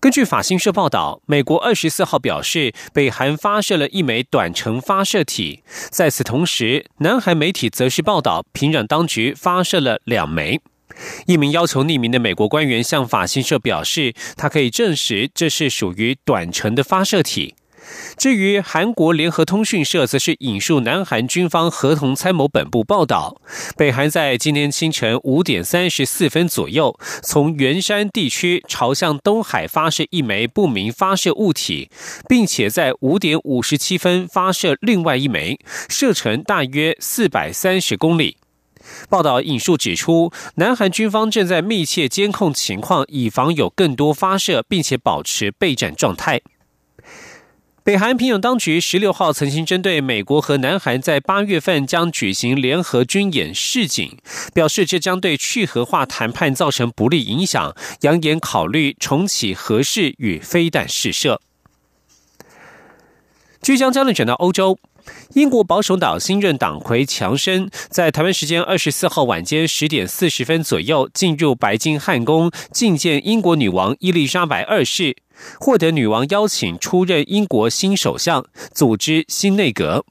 根据法新社报道，美国二十四号表示，北韩发射了一枚短程发射体。在此同时，南韩媒体则是报道，平壤当局发射了两枚。一名要求匿名的美国官员向法新社表示，他可以证实这是属于短程的发射体。至于韩国联合通讯社，则是引述南韩军方合同参谋本部报道，北韩在今天清晨五点三十四分左右，从元山地区朝向东海发射一枚不明发射物体，并且在五点五十七分发射另外一枚，射程大约四百三十公里。报道引述指出，南韩军方正在密切监控情况，以防有更多发射，并且保持备战状态。北韩平壤当局十六号曾经针对美国和南韩在八月份将举行联合军演示警，表示这将对去核化谈判造成不利影响，扬言考虑重启核试与飞弹试射。据将焦点转到欧洲。英国保守党新任党魁强生在台湾时间二十四号晚间十点四十分左右进入白金汉宫觐见英国女王伊丽莎白二世，获得女王邀请出任英国新首相，组织新内阁。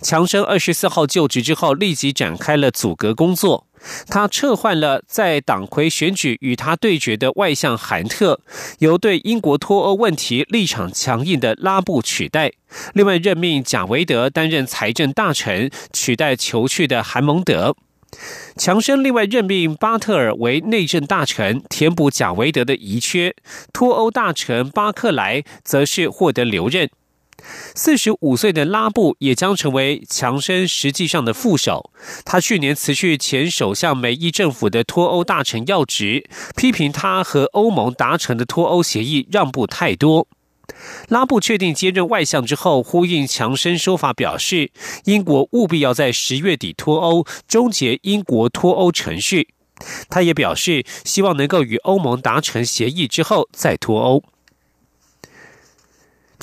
强生二十四号就职之后，立即展开了组阁工作。他撤换了在党魁选举与他对决的外相韩特，由对英国脱欧问题立场强硬的拉布取代。另外任命贾维德担任财政大臣，取代求去的韩蒙德。强生另外任命巴特尔为内政大臣，填补贾维德的遗缺。脱欧大臣巴克莱则是获得留任。四十五岁的拉布也将成为强生实际上的副手。他去年辞去前首相梅伊政府的脱欧大臣要职，批评他和欧盟达成的脱欧协议让步太多。拉布确定接任外相之后，呼应强生说法，表示英国务必要在十月底脱欧，终结英国脱欧程序。他也表示，希望能够与欧盟达成协议之后再脱欧。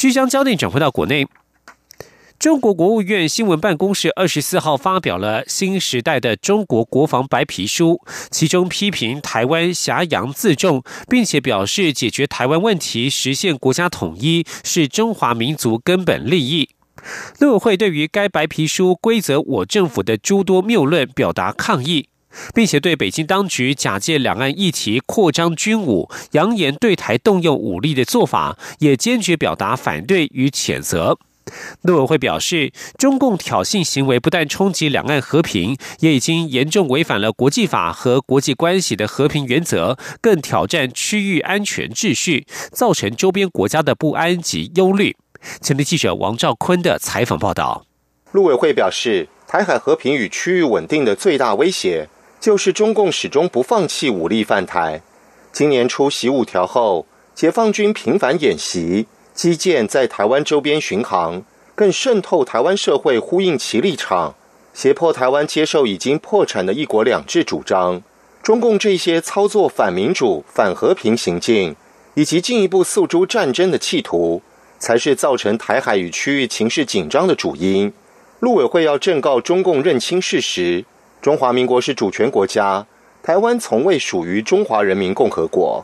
需将焦点转回到国内，中国国务院新闻办公室二十四号发表了新时代的中国国防白皮书，其中批评台湾狭洋自重，并且表示解决台湾问题、实现国家统一是中华民族根本利益。陆委会对于该白皮书规则我政府的诸多谬论表达抗议。并且对北京当局假借两岸议题扩张军武、扬言对台动用武力的做法，也坚决表达反对与谴责。陆委会表示，中共挑衅行为不但冲击两岸和平，也已经严重违反了国际法和国际关系的和平原则，更挑战区域安全秩序，造成周边国家的不安及忧虑。前天记者王兆坤的采访报道。陆委会表示，台海和平与区域稳定的最大威胁。就是中共始终不放弃武力犯台。今年初习五条后，解放军频繁演习，基建在台湾周边巡航，更渗透台湾社会，呼应其立场，胁迫台湾接受已经破产的一国两制主张。中共这些操作反民主、反和平行径，以及进一步诉诸战争的企图，才是造成台海与区域情势紧张的主因。陆委会要正告中共认清事实。中华民国是主权国家，台湾从未属于中华人民共和国。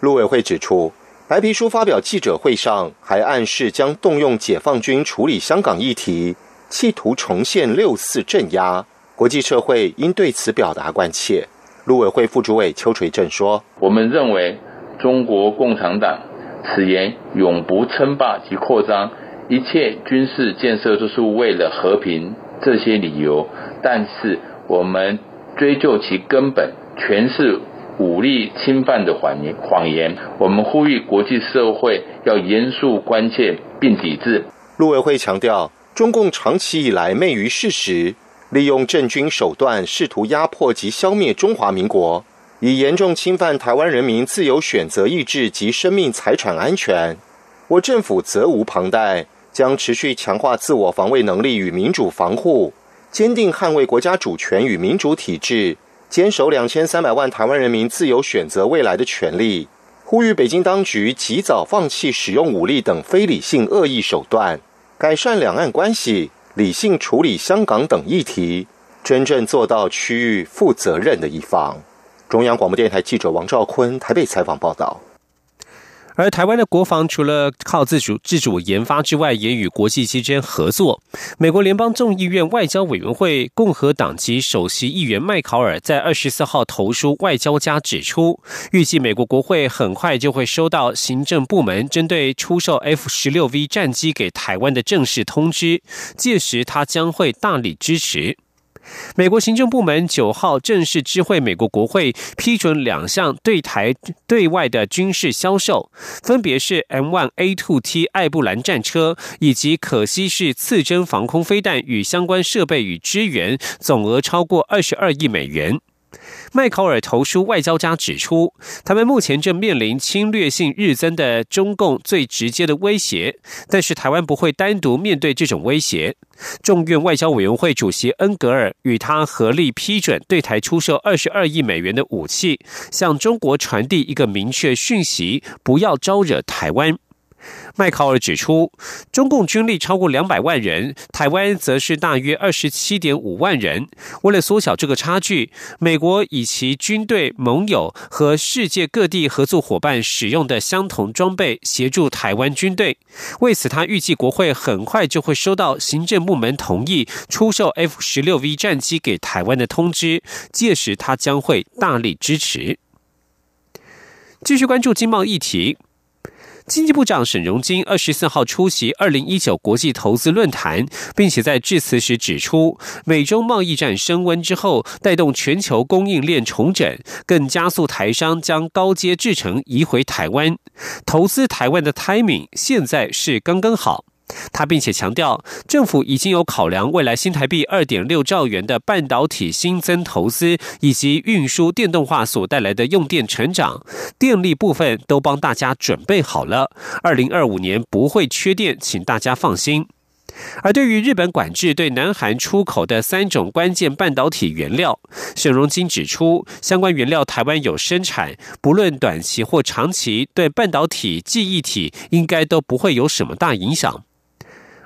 陆委会指出，白皮书发表记者会上还暗示将动用解放军处理香港议题，企图重现六四镇压。国际社会应对此表达关切。陆委会副主委邱垂正说：“我们认为，中国共产党此言永不称霸及扩张，一切军事建设都是为了和平。”这些理由，但是我们追究其根本，全是武力侵犯的谎言。谎言，我们呼吁国际社会要严肃关切并抵制。陆委会强调，中共长期以来昧于事实，利用政军手段试图压迫及消灭中华民国，以严重侵犯台湾人民自由选择意志及生命财产安全。我政府责无旁贷，将持续强化自我防卫能力与民主防护，坚定捍卫国家主权与民主体制，坚守两千三百万台湾人民自由选择未来的权利。呼吁北京当局及早放弃使用武力等非理性恶意手段，改善两岸关系，理性处理香港等议题，真正做到区域负责任的一方。中央广播电台记者王兆坤台北采访报道。而台湾的国防除了靠自主自主研发之外，也与国际之间合作。美国联邦众议院外交委员会共和党籍首席议员麦考尔在二十四号投书外交家，指出，预计美国国会很快就会收到行政部门针对出售 F 十六 V 战机给台湾的正式通知，届时他将会大力支持。美国行政部门九号正式知会美国国会，批准两项对台对外的军事销售，分别是 M1A2T 艾布兰战车以及可惜式次针防空飞弹与相关设备与支援，总额超过二十二亿美元。麦考尔投书外交家指出，他们目前正面临侵略性日增的中共最直接的威胁，但是台湾不会单独面对这种威胁。众院外交委员会主席恩格尔与他合力批准对台出售二十二亿美元的武器，向中国传递一个明确讯息：不要招惹台湾。麦考尔指出，中共军力超过两百万人，台湾则是大约二十七点五万人。为了缩小这个差距，美国以其军队盟友和世界各地合作伙伴使用的相同装备协助台湾军队。为此，他预计国会很快就会收到行政部门同意出售 F 十六 V 战机给台湾的通知，届时他将会大力支持。继续关注经贸议题。经济部长沈荣金二十四号出席二零一九国际投资论坛，并且在致辞时指出，美中贸易战升温之后，带动全球供应链重整，更加速台商将高阶制程移回台湾，投资台湾的 timing 现在是刚刚好。他并且强调，政府已经有考量未来新台币二点六兆元的半导体新增投资，以及运输电动化所带来的用电成长，电力部分都帮大家准备好了。二零二五年不会缺电，请大家放心。而对于日本管制对南韩出口的三种关键半导体原料，沈荣金指出，相关原料台湾有生产，不论短期或长期，对半导体记忆体应该都不会有什么大影响。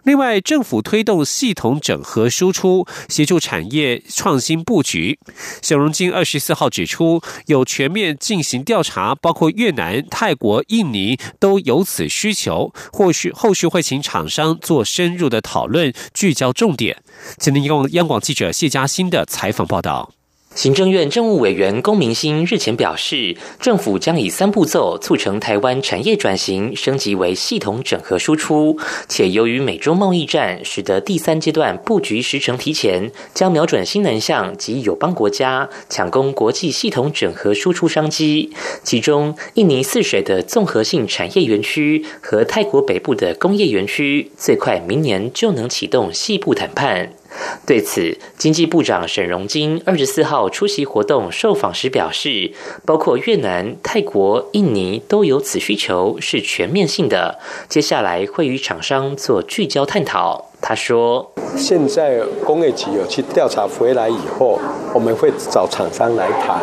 另外，政府推动系统整合输出，协助产业创新布局。小荣金二十四号指出，有全面进行调查，包括越南、泰国、印尼都有此需求，或许后续会请厂商做深入的讨论，聚焦重点。请您用央广记者谢嘉欣的采访报道。行政院政务委员龚明鑫日前表示，政府将以三步骤促成台湾产业转型升级为系统整合输出，且由于美中贸易战，使得第三阶段布局时程提前，将瞄准新南向及友邦国家，抢攻国际系统整合输出商机。其中，印尼泗水的综合性产业园区和泰国北部的工业园区，最快明年就能启动细部谈判。对此，经济部长沈荣金二十四号出席活动受访时表示，包括越南、泰国、印尼都有此需求，是全面性的。接下来会与厂商做聚焦探讨。他说：“现在工业局有去调查回来以后，我们会找厂商来谈，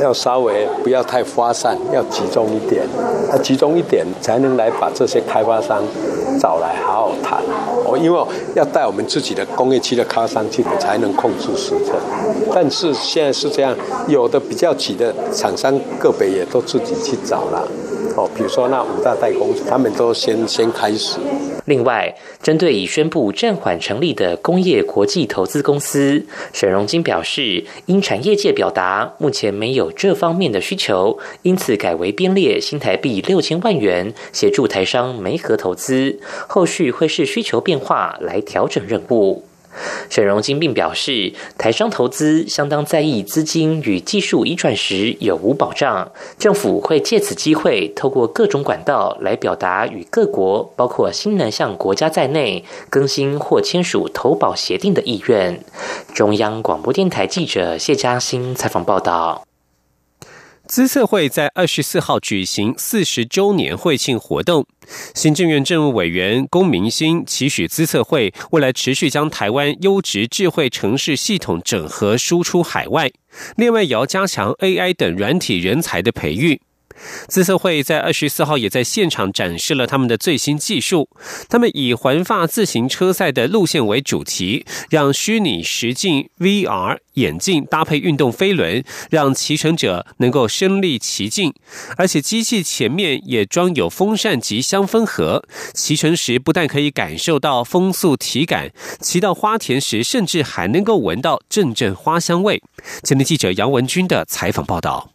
要稍微不要太发散，要集中一点。要集中一点，才能来把这些开发商找来好好谈。哦，因为要带我们自己的工业区的开发商去，才能控制时程。但是现在是这样，有的比较急的厂商，个别也都自己去找了。哦，比如说那五大代工，他们都先先开始。”另外，针对已宣布暂缓成立的工业国际投资公司，沈荣金表示，因产业界表达目前没有这方面的需求，因此改为编列新台币六千万元协助台商媒合投资，后续会视需求变化来调整任务。沈荣金并表示，台商投资相当在意资金与技术移转时有无保障，政府会借此机会，透过各种管道来表达与各国，包括新南向国家在内，更新或签署投保协定的意愿。中央广播电台记者谢嘉欣采访报道。资策会在二十四号举行四十周年会庆活动，行政院政务委员龚明鑫期许资策会未来持续将台湾优质智慧城市系统整合输出海外，另外也要加强 AI 等软体人才的培育。资策会在二十四号也在现场展示了他们的最新技术。他们以环发自行车赛的路线为主题，让虚拟实境 VR 眼镜搭配运动飞轮，让骑乘者能够身临其境。而且机器前面也装有风扇及香氛盒，骑乘时不但可以感受到风速体感，骑到花田时甚至还能够闻到阵阵花香味。前天记者杨文军的采访报道。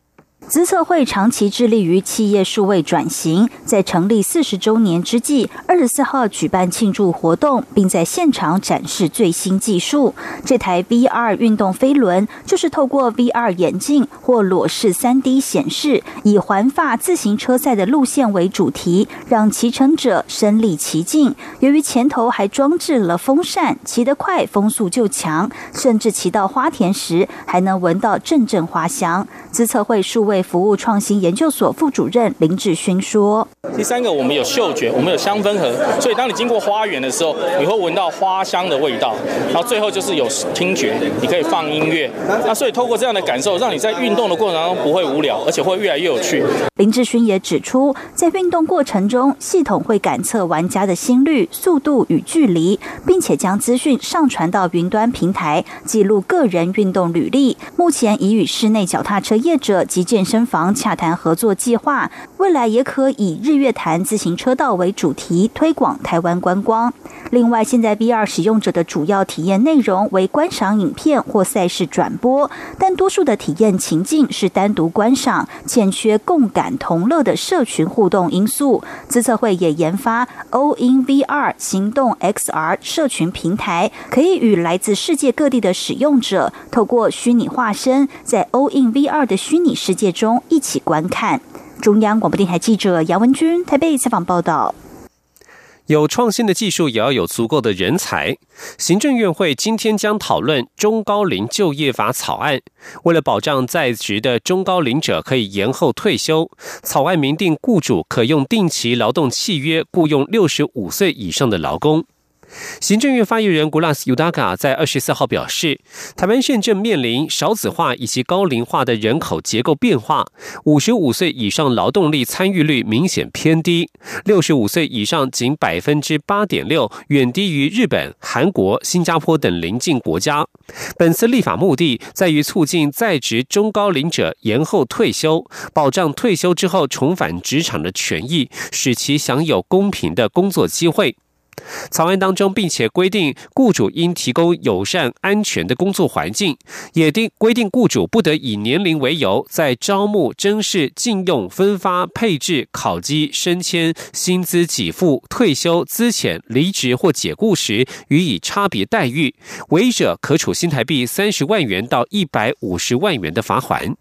资策会长期致力于企业数位转型，在成立四十周年之际，二十四号举办庆祝活动，并在现场展示最新技术。这台 VR 运动飞轮就是透过 VR 眼镜或裸视三 D 显示，以环发自行车赛的路线为主题，让骑乘者身临其境。由于前头还装置了风扇，骑得快，风速就强，甚至骑到花田时还能闻到阵阵花香。资策会数位。服务创新研究所副主任林志勋说：“第三个，我们有嗅觉，我们有香氛盒，所以当你经过花园的时候，你会闻到花香的味道。然后最后就是有听觉，你可以放音乐。那所以透过这样的感受，让你在运动的过程当中不会无聊，而且会越来越有趣。”林志勋也指出，在运动过程中，系统会感测玩家的心率、速度与距离，并且将资讯上传到云端平台，记录个人运动履历。目前已与室内脚踏车业者及健身房洽谈合作计划，未来也可以日月潭自行车道为主题推广台湾观光。另外，现在 VR 使用者的主要体验内容为观赏影片或赛事转播，但多数的体验情境是单独观赏，欠缺共感同乐的社群互动因素。资策会也研发 O in V R 行动 XR 社群平台，可以与来自世界各地的使用者透过虚拟化身，在 O in V R 的虚拟世界。中一起观看。中央广播电台记者杨文君台北采访报道。有创新的技术，也要有足够的人才。行政院会今天将讨论中高龄就业法草案，为了保障在职的中高龄者可以延后退休，草案明定雇主可用定期劳动契约雇佣六十五岁以上的劳工。行政院发言人 Gulas Udaga 在二十四号表示，台湾县正面临少子化以及高龄化的人口结构变化，五十五岁以上劳动力参与率明显偏低，六十五岁以上仅百分之八点六，远低于日本、韩国、新加坡等邻近国家。本次立法目的在于促进在职中高龄者延后退休，保障退休之后重返职场的权益，使其享有公平的工作机会。草案当中，并且规定雇主应提供友善、安全的工作环境，也定规定雇主不得以年龄为由，在招募、甄试、禁用、分发、配置、考绩、升迁、薪资给付、退休、资遣、离职或解雇时予以差别待遇，违者可处新台币三十万元到一百五十万元的罚款。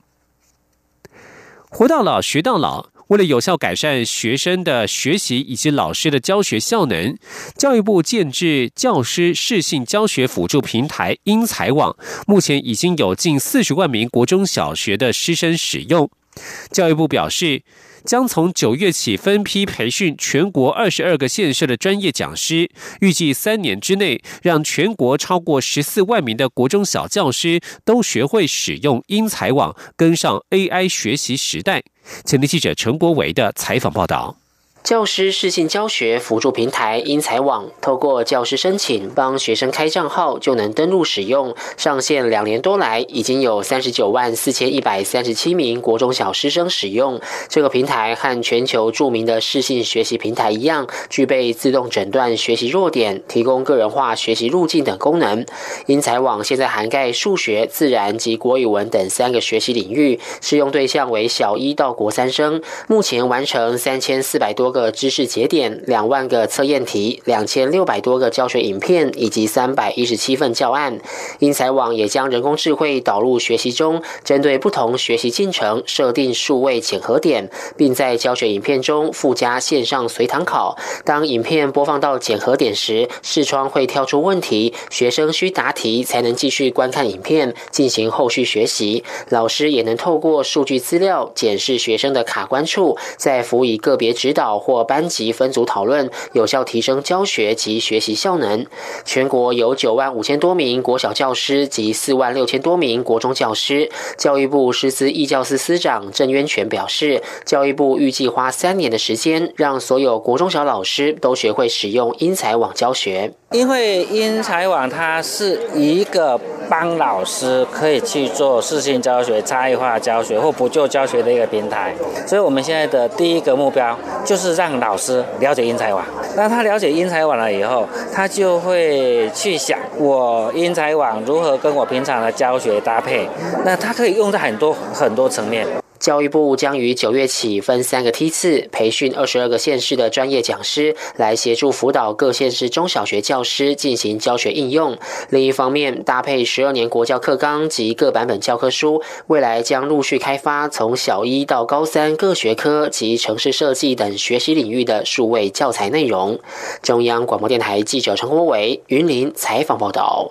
活到老，学到老。为了有效改善学生的学习以及老师的教学效能，教育部建制教师适性教学辅助平台英才网，目前已经有近四十万名国中小学的师生使用。教育部表示。将从九月起分批培训全国二十二个县市的专业讲师，预计三年之内让全国超过十四万名的国中小教师都学会使用英才网，跟上 AI 学习时代。前天记者陈国维的采访报道。教师视信教学辅助平台英才网，透过教师申请帮学生开账号就能登录使用。上线两年多来，已经有三十九万四千一百三十七名国中小师生使用这个平台。和全球著名的视信学习平台一样，具备自动诊断学习弱点、提供个人化学习路径等功能。英才网现在涵盖数学、自然及国语文等三个学习领域，适用对象为小一到国三生。目前完成三千四百多。个知识节点、两万个测验题、两千六百多个教学影片以及三百一十七份教案。英才网也将人工智慧导入学习中，针对不同学习进程设定数位检核点，并在教学影片中附加线上随堂考。当影片播放到检核点时，视窗会跳出问题，学生需答题才能继续观看影片进行后续学习。老师也能透过数据资料检视学生的卡关处，再辅以个别指导或班级分组讨论，有效提升教学及学习效能。全国有九万五千多名国小教师及四万六千多名国中教师。教育部师资义教司司长郑渊泉表示，教育部预计花三年的时间，让所有国中小老师都学会使用英才网教学。因为英才网它是一个帮老师可以去做视性教学、差异化教学或补救教学的一个平台，所以我们现在的第一个目标就是让老师了解英才网。那他了解英才网了以后，他就会去想我英才网如何跟我平常的教学搭配。那他可以用在很多很多层面。教育部将于九月起分三个梯次培训二十二个县市的专业讲师，来协助辅导各县市中小学教师进行教学应用。另一方面，搭配十二年国教课纲及各版本教科书，未来将陆续开发从小一到高三各学科及城市设计等学习领域的数位教材内容。中央广播电台记者陈国伟云林采访报道。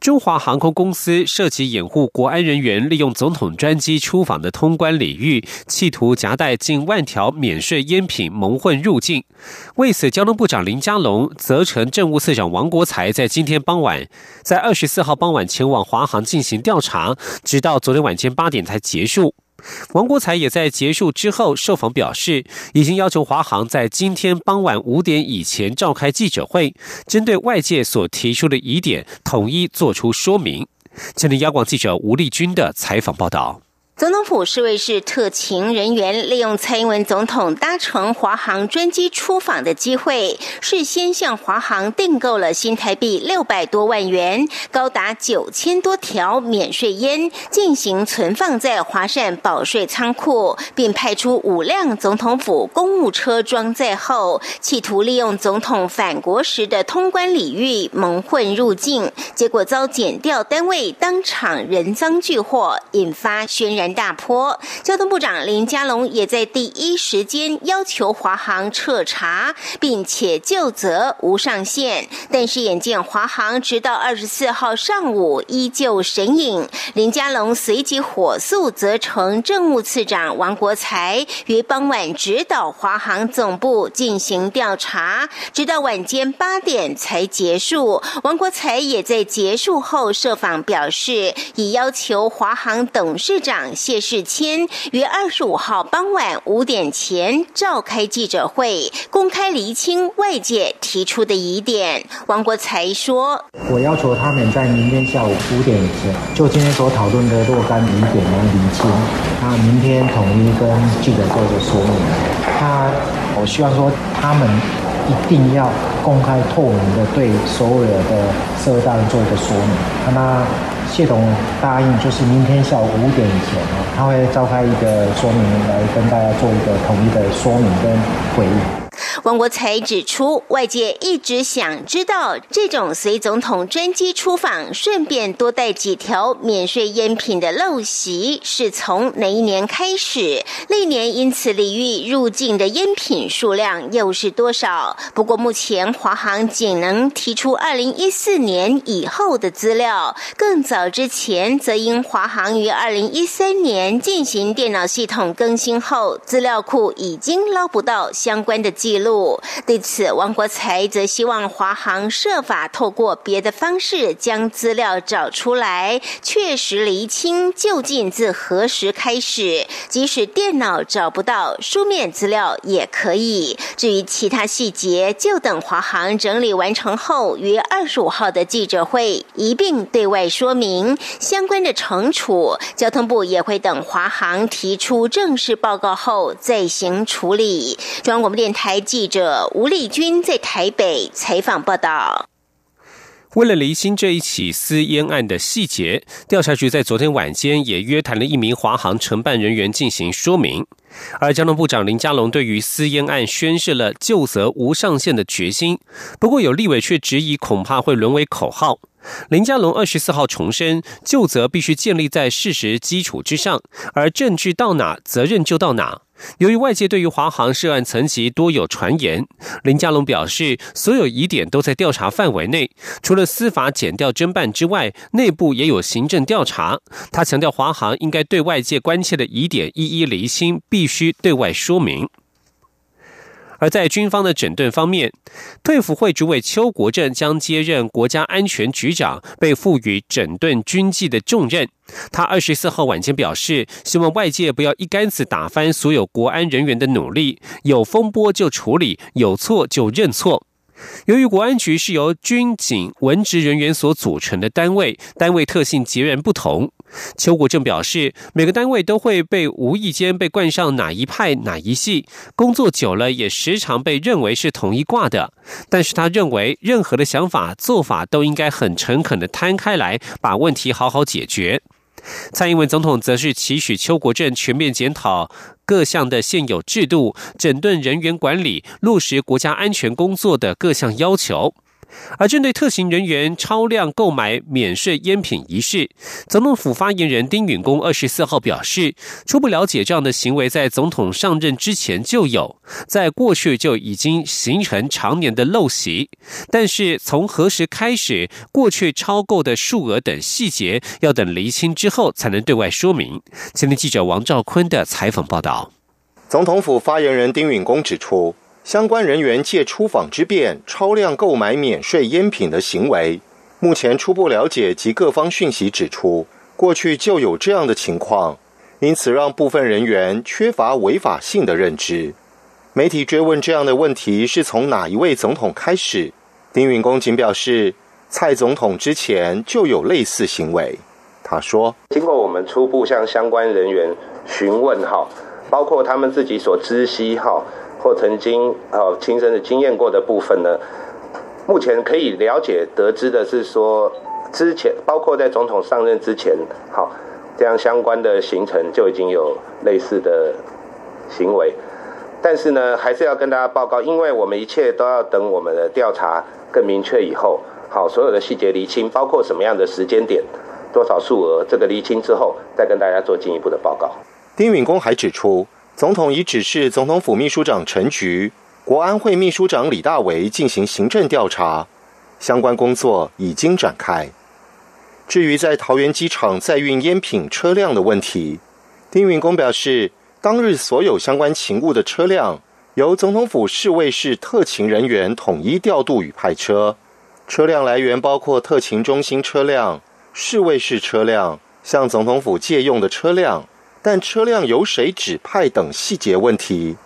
中华航空公司涉及掩护国安人员利用总统专机出访的通关领域，企图夹带近万条免税烟品蒙混入境。为此，交通部长林佳龙责成政务次长王国才在今天傍晚，在二十四号傍晚前往华航进行调查，直到昨天晚间八点才结束。王国才也在结束之后受访表示，已经要求华航在今天傍晚五点以前召开记者会，针对外界所提出的疑点，统一做出说明。这里，央广记者吴丽君的采访报道。总统府侍卫室特勤人员利用蔡英文总统搭乘华航专机出访的机会，事先向华航订购了新台币六百多万元、高达九千多条免税烟，进行存放在华善保税仓库，并派出五辆总统府公务车装载后，企图利用总统返国时的通关礼遇蒙混入境，结果遭检调单位当场人赃俱获，引发轩然。大坡，交通部长林佳龙也在第一时间要求华航彻查，并且就责无上限。但是眼见华航直到二十四号上午依旧神隐，林佳龙随即火速责成政务次长王国才于傍晚指导华航总部进行调查，直到晚间八点才结束。王国才也在结束后受访表示，已要求华航董事长。谢世谦于二十五号傍晚五点前召开记者会，公开厘清外界提出的疑点。王国才说：“我要求他们在明天下午五点前，就今天所讨论的若干疑点能厘清。那明天统一跟记者做一个说明。他，我希望说他们一定要公开透明的对所有的涉案做一个说明。那。”谢董答应，就是明天下午五点以前哦，他会召开一个说明，来跟大家做一个统一的说明跟回应。王国才指出，外界一直想知道，这种随总统专机出访，顺便多带几条免税烟品的陋习，是从哪一年开始？历年因此礼遇入境的烟品数量又是多少？不过目前华航仅能提出二零一四年以后的资料，更早之前则因华航于二零一三年进行电脑系统更新后，资料库已经捞不到相关的记录。路。对此，王国才则希望华航设法透过别的方式将资料找出来，确实厘清究竟自何时开始。即使电脑找不到，书面资料也可以。至于其他细节，就等华航整理完成后，于二十五号的记者会一并对外说明相关的惩处。交通部也会等华航提出正式报告后再行处理。中央广播电台记记者吴丽君在台北采访报道。为了厘清这一起私烟案的细节，调查局在昨天晚间也约谈了一名华航承办人员进行说明。而交通部长林佳龙对于私烟案宣示了就责无上限的决心，不过有立委却质疑，恐怕会沦为口号。林佳龙二十四号重申，就责必须建立在事实基础之上，而证据到哪，责任就到哪。由于外界对于华航涉案层级多有传言，林佳龙表示，所有疑点都在调查范围内，除了司法减调侦办之外，内部也有行政调查。他强调，华航应该对外界关切的疑点一一厘清，必须对外说明。而在军方的整顿方面，退辅会主委邱国正将接任国家安全局长，被赋予整顿军纪的重任。他二十四号晚间表示，希望外界不要一竿子打翻所有国安人员的努力，有风波就处理，有错就认错。由于国安局是由军警文职人员所组成的单位，单位特性截然不同。邱国正表示，每个单位都会被无意间被冠上哪一派哪一系，工作久了也时常被认为是同一挂的。但是他认为，任何的想法做法都应该很诚恳的摊开来，把问题好好解决。蔡英文总统则是期许邱国正全面检讨各项的现有制度，整顿人员管理，落实国家安全工作的各项要求。而针对特勤人员超量购买免税烟品一事，总统府发言人丁允恭二十四号表示，初步了解这样的行为在总统上任之前就有，在过去就已经形成常年的陋习，但是从何时开始，过去超购的数额等细节，要等厘清之后才能对外说明。前天记者王兆坤的采访报道，总统府发言人丁允恭指出。相关人员借出访之便超量购买免税烟品的行为，目前初步了解及各方讯息指出，过去就有这样的情况，因此让部分人员缺乏违法性的认知。媒体追问这样的问题是从哪一位总统开始，丁允恭仅表示，蔡总统之前就有类似行为。他说：“经过我们初步向相关人员询问，哈，包括他们自己所知悉，哈。”或曾经哦亲身的经验过的部分呢，目前可以了解得知的是说，之前包括在总统上任之前，好这样相关的行程就已经有类似的行为，但是呢，还是要跟大家报告，因为我们一切都要等我们的调查更明确以后，好所有的细节厘清，包括什么样的时间点、多少数额，这个厘清之后，再跟大家做进一步的报告。丁允恭还指出。总统已指示总统府秘书长陈菊、国安会秘书长李大为进行行政调查，相关工作已经展开。至于在桃园机场载运烟品车辆的问题，丁允恭表示，当日所有相关勤务的车辆由总统府侍卫室特勤人员统一调度与派车，车辆来源包括特勤中心车辆、侍卫室车辆、向总统府借用的车辆。但车辆由谁指派等细节问题，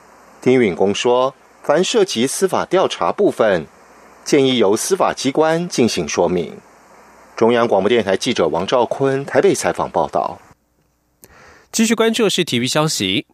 丁允恭说，凡涉及司法调查部分，建议由司法机关进行说明。中央广播电台记者王兆坤台北采访报道。继续关注的是体育消息，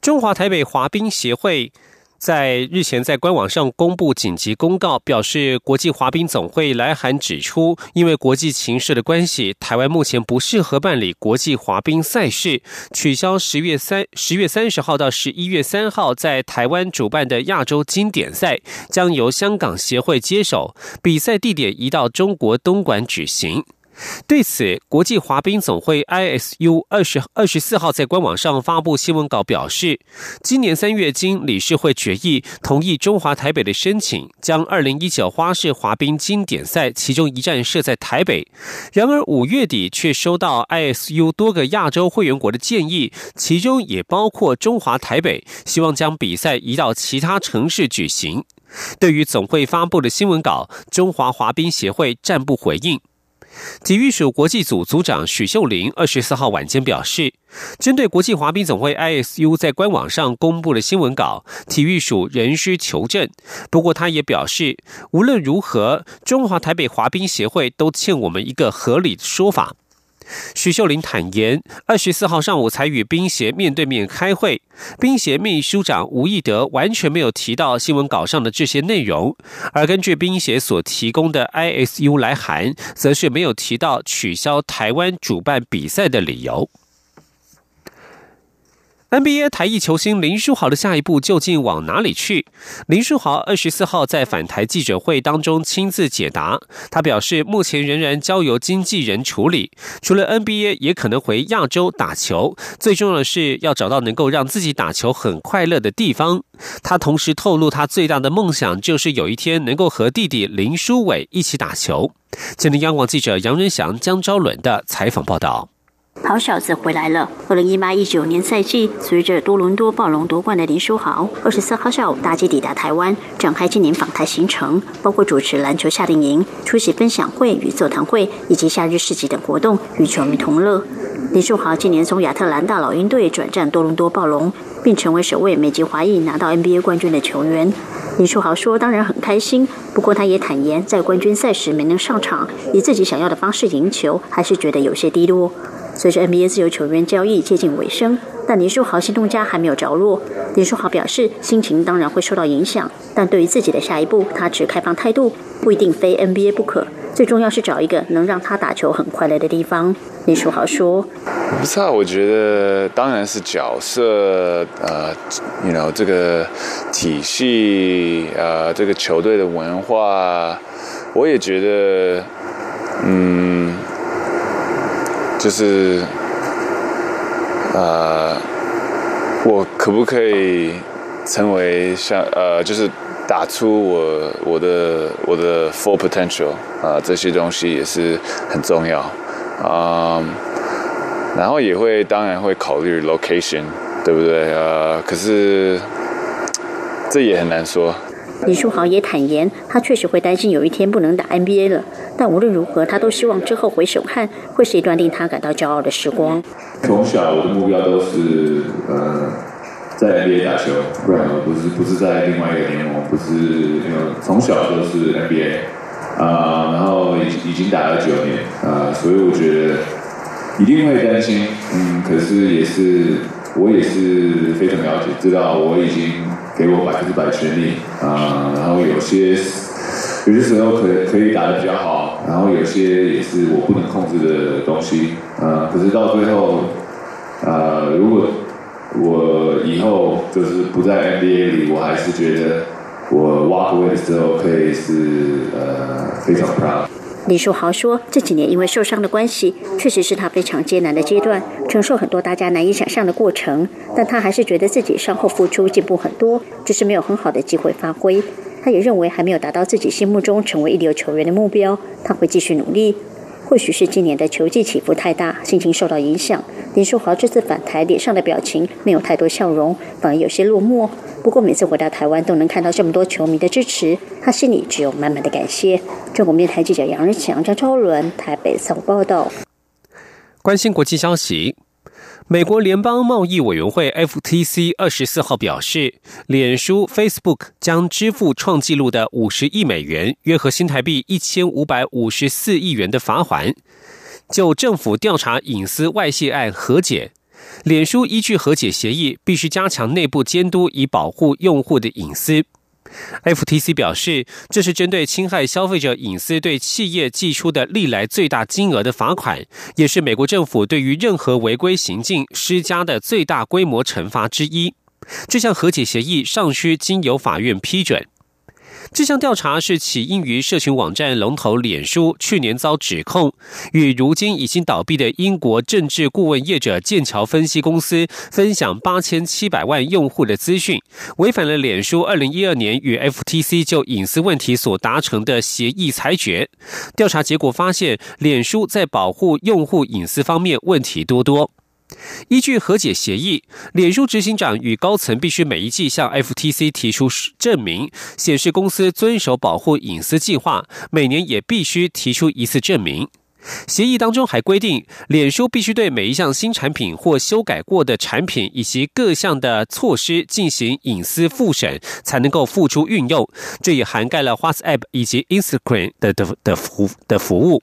中华台北滑冰协会。在日前，在官网上公布紧急公告，表示国际滑冰总会来函指出，因为国际情势的关系，台湾目前不适合办理国际滑冰赛事，取消十月三十月三十号到十一月三号在台湾主办的亚洲经典赛，将由香港协会接手，比赛地点移到中国东莞举行。对此，国际滑冰总会 ISU 二十二十四号在官网上发布新闻稿，表示，今年三月经理事会决议同意中华台北的申请，将二零一九花式滑冰经典赛其中一站设在台北。然而五月底却收到 ISU 多个亚洲会员国的建议，其中也包括中华台北，希望将比赛移到其他城市举行。对于总会发布的新闻稿，中华滑冰协会暂不回应。体育署国际组组长许秀玲二十四号晚间表示，针对国际滑冰总会 ISU 在官网上公布的新闻稿，体育署仍需求证。不过，他也表示，无论如何，中华台北滑冰协会都欠我们一个合理的说法。许秀玲坦言，二十四号上午才与冰协面对面开会，冰协秘书长吴义德完全没有提到新闻稿上的这些内容，而根据冰协所提供的 ISU 来函，则是没有提到取消台湾主办比赛的理由。NBA 台裔球星林书豪的下一步究竟往哪里去？林书豪二十四号在返台记者会当中亲自解答，他表示目前仍然交由经纪人处理，除了 NBA 也可能回亚洲打球，最重要的是要找到能够让自己打球很快乐的地方。他同时透露，他最大的梦想就是有一天能够和弟弟林书伟一起打球。今天央广记者杨仁祥、江昭伦的采访报道。好小子回来了！二零一八一九年赛季，随着多伦多暴龙夺冠的林书豪，二十四号下午搭机抵达台湾，展开今年访台行程，包括主持篮球夏令营、出席分享会与座谈会，以及夏日市集等活动，与球迷同乐。林书豪今年从亚特兰大老鹰队转战多伦多暴龙，并成为首位美籍华裔拿到 NBA 冠军的球员。林书豪说：“当然很开心，不过他也坦言，在冠军赛时没能上场，以自己想要的方式赢球，还是觉得有些低落。”随着 NBA 自由球员交易接近尾声，但林书豪新动家还没有着落。林书豪表示，心情当然会受到影响，但对于自己的下一步，他持开放态度，不一定非 NBA 不可。最重要是找一个能让他打球很快乐的地方。林书豪说：“不知道，我觉得当然是角色，呃，you know 这个体系，呃，这个球队的文化，我也觉得，嗯。”就是，呃，我可不可以成为像呃，就是打出我我的我的 full potential 啊，这些东西也是很重要啊。然后也会当然会考虑 location，对不对啊？可是这也很难说。李书豪也坦言，他确实会担心有一天不能打 NBA 了。但无论如何，他都希望之后回首看，会是一段令他感到骄傲的时光。从小我的目标都是，呃，在 NBA 打球，不然不是不是在另外一个联盟，不是，从小都是 NBA，啊，然后已已经打了九年，啊，所以我觉得一定会担心，嗯，可是也是我也是非常了解，知道我已经。给我百分之百全力啊，然后有些有些时候可可以打得比较好，然后有些也是我不能控制的东西呃。可是到最后，呃，如果我以后就是不在 NBA 里，我还是觉得我 walk away 的时候可以是呃非常 pro。李书豪说：“这几年因为受伤的关系，确实是他非常艰难的阶段，承受很多大家难以想象的过程。但他还是觉得自己伤后复出进步很多，只是没有很好的机会发挥。他也认为还没有达到自己心目中成为一流球员的目标，他会继续努力。”或许是今年的球技起伏太大，心情受到影响。林书豪这次返台，脸上的表情没有太多笑容，反而有些落寞。不过每次回到台湾，都能看到这么多球迷的支持，他心里只有满满的感谢。中国面台记者杨日祥、张超伦台北采访报道。关心国际消息。美国联邦贸易委员会 （FTC） 二十四号表示，脸书 （Facebook） 将支付创纪录的五十亿美元（约合新台币一千五百五十四亿元）的罚款，就政府调查隐私外泄案和解。脸书依据和解协议，必须加强内部监督，以保护用户的隐私。FTC 表示，这是针对侵害消费者隐私对企业寄出的历来最大金额的罚款，也是美国政府对于任何违规行径施加的最大规模惩罚之一。这项和解协议尚需经由法院批准。这项调查是起因于社群网站龙头脸书去年遭指控，与如今已经倒闭的英国政治顾问业者剑桥分析公司分享八千七百万用户的资讯，违反了脸书二零一二年与 FTC 就隐私问题所达成的协议裁决。调查结果发现，脸书在保护用户隐私方面问题多多。依据和解协议，脸书执行长与高层必须每一季向 FTC 提出证明，显示公司遵守保护隐私计划，每年也必须提出一次证明。协议当中还规定，脸书必须对每一项新产品或修改过的产品以及各项的措施进行隐私复审，才能够付出运用。这也涵盖了 WhatsApp 以及 Instagram 的的的服的服务。